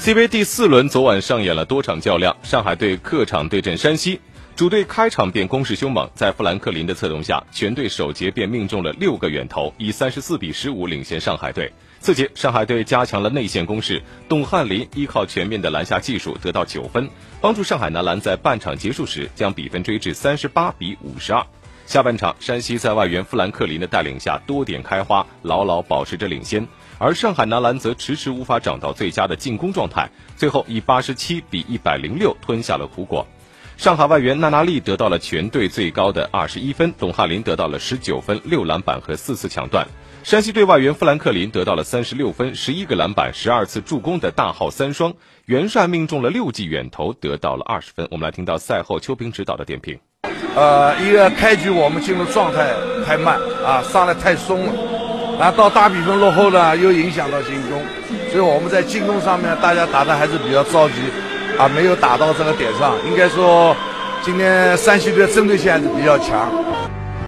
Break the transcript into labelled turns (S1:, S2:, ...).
S1: CBA 第四轮昨晚上演了多场较量，上海队客场对阵山西，主队开场便攻势凶猛，在富兰克林的策动下，全队首节便命中了六个远投，以三十四比十五领先上海队。次节，上海队加强了内线攻势，董翰林依靠全面的篮下技术得到九分，帮助上海男篮在半场结束时将比分追至三十八比五十二。下半场，山西在外援富兰克林的带领下多点开花，牢牢保持着领先。而上海男篮则迟迟无法找到最佳的进攻状态，最后以八十七比一百零六吞下了苦果。上海外援纳纳利得到了全队最高的二十一分，董翰林得到了十九分、六篮板和四次抢断。山西队外援富兰克林得到了三十六分、十一个篮板、十二次助攻的大号三双。元帅命中了六记远投，得到了二十分。我们来听到赛后邱平指导的点评。
S2: 呃，一个开局我们进入状态太慢啊，上来太松了，然后到大比分落后呢，又影响到进攻，所以我们在进攻上面大家打的还是比较着急，啊，没有打到这个点上。应该说，今天山西队针对性还是比较强。